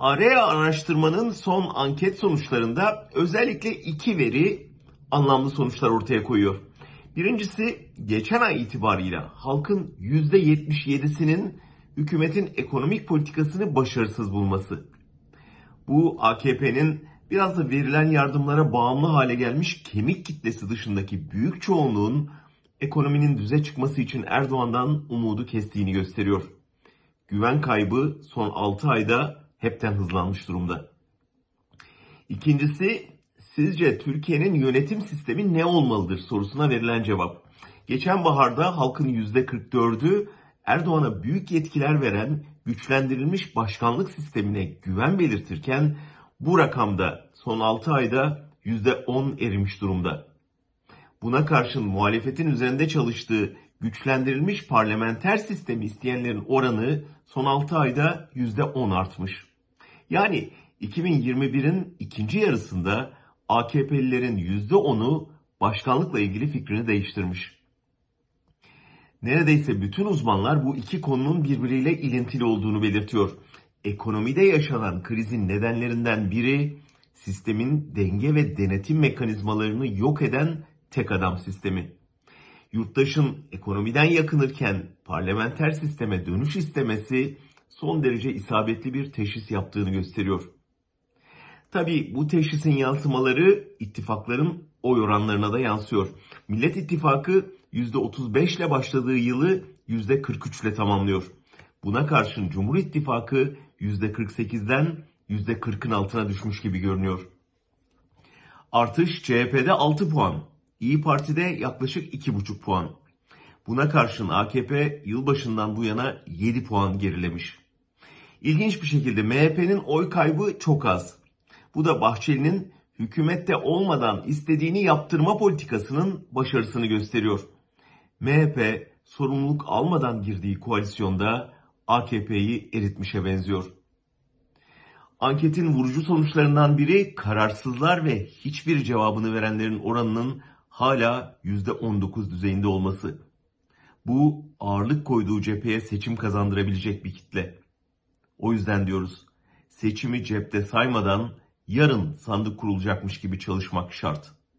AREA araştırmanın son anket sonuçlarında özellikle iki veri anlamlı sonuçlar ortaya koyuyor. Birincisi geçen ay itibarıyla halkın %77'sinin hükümetin ekonomik politikasını başarısız bulması. Bu AKP'nin biraz da verilen yardımlara bağımlı hale gelmiş kemik kitlesi dışındaki büyük çoğunluğun ekonominin düze çıkması için Erdoğan'dan umudu kestiğini gösteriyor. Güven kaybı son 6 ayda hepten hızlanmış durumda. İkincisi sizce Türkiye'nin yönetim sistemi ne olmalıdır sorusuna verilen cevap. Geçen baharda halkın %44'ü Erdoğan'a büyük yetkiler veren güçlendirilmiş başkanlık sistemine güven belirtirken bu rakamda son 6 ayda %10 erimiş durumda. Buna karşın muhalefetin üzerinde çalıştığı güçlendirilmiş parlamenter sistemi isteyenlerin oranı son 6 ayda %10 artmış. Yani 2021'in ikinci yarısında AKP'lilerin %10'u başkanlıkla ilgili fikrini değiştirmiş. Neredeyse bütün uzmanlar bu iki konunun birbiriyle ilintili olduğunu belirtiyor. Ekonomide yaşanan krizin nedenlerinden biri sistemin denge ve denetim mekanizmalarını yok eden tek adam sistemi. Yurttaşın ekonomiden yakınırken parlamenter sisteme dönüş istemesi son derece isabetli bir teşhis yaptığını gösteriyor. Tabi bu teşhisin yansımaları ittifakların oy oranlarına da yansıyor. Millet İttifakı %35 ile başladığı yılı %43 ile tamamlıyor. Buna karşın Cumhur İttifakı %48'den %40'ın altına düşmüş gibi görünüyor. Artış CHP'de 6 puan, İyi Parti'de yaklaşık 2,5 puan. Buna karşın AKP yılbaşından bu yana 7 puan gerilemiş. İlginç bir şekilde MHP'nin oy kaybı çok az. Bu da Bahçeli'nin hükümette olmadan istediğini yaptırma politikasının başarısını gösteriyor. MHP sorumluluk almadan girdiği koalisyonda AKP'yi eritmişe benziyor. Anketin vurucu sonuçlarından biri kararsızlar ve hiçbir cevabını verenlerin oranının hala %19 düzeyinde olması. Bu ağırlık koyduğu cepheye seçim kazandırabilecek bir kitle. O yüzden diyoruz seçimi cepte saymadan yarın sandık kurulacakmış gibi çalışmak şart.